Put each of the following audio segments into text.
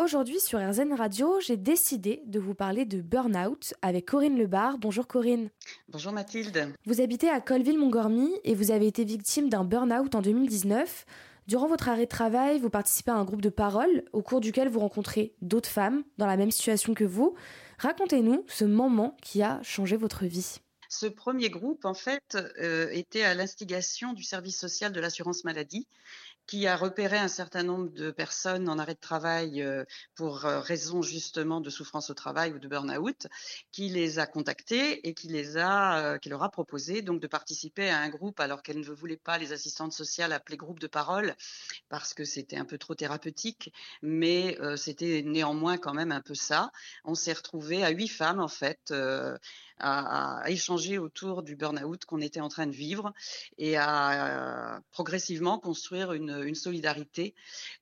Aujourd'hui sur RZN Radio, j'ai décidé de vous parler de burn-out avec Corinne Lebar. Bonjour Corinne. Bonjour Mathilde. Vous habitez à Colville-Montgormy et vous avez été victime d'un burn-out en 2019. Durant votre arrêt de travail, vous participez à un groupe de parole au cours duquel vous rencontrez d'autres femmes dans la même situation que vous. Racontez-nous ce moment qui a changé votre vie. Ce premier groupe, en fait, euh, était à l'instigation du service social de l'assurance maladie, qui a repéré un certain nombre de personnes en arrêt de travail euh, pour euh, raison justement de souffrance au travail ou de burn-out, qui les a contactés et qui les a, qui leur a proposé donc de participer à un groupe alors qu'elles ne voulaient pas les assistantes sociales appeler groupe de parole parce que c'était un peu trop thérapeutique, mais c'était néanmoins quand même un peu ça. On s'est retrouvé à huit femmes en fait à, échanger autour du burn-out qu'on était en train de vivre et à euh, progressivement construire une, solidarité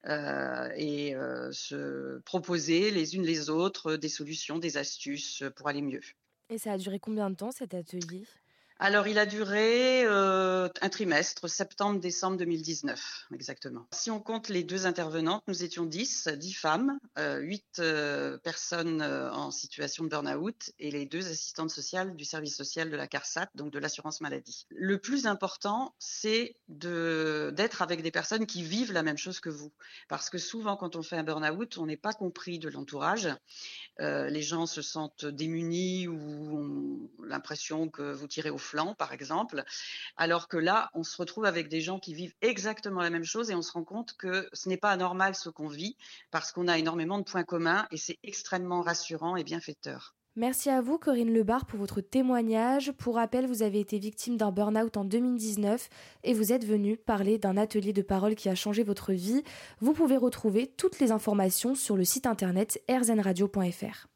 euh, et euh, se proposer les unes les autres des solutions, des astuces pour aller mieux. Et ça a duré combien de temps cet atelier? Alors, il a duré euh, un trimestre, septembre-décembre 2019, exactement. Si on compte les deux intervenantes, nous étions 10, 10 femmes, euh, 8 euh, personnes euh, en situation de burn-out et les deux assistantes sociales du service social de la CARSAT, donc de l'assurance maladie. Le plus important, c'est d'être avec des personnes qui vivent la même chose que vous. Parce que souvent, quand on fait un burn-out, on n'est pas compris de l'entourage. Les gens se sentent démunis ou ont l'impression que vous tirez au flanc, par exemple, alors que là, on se retrouve avec des gens qui vivent exactement la même chose et on se rend compte que ce n'est pas anormal ce qu'on vit parce qu'on a énormément de points communs et c'est extrêmement rassurant et bienfaiteur. Merci à vous Corinne Lebar pour votre témoignage. Pour rappel, vous avez été victime d'un burn-out en 2019 et vous êtes venu parler d'un atelier de parole qui a changé votre vie. Vous pouvez retrouver toutes les informations sur le site internet rzenradio.fr.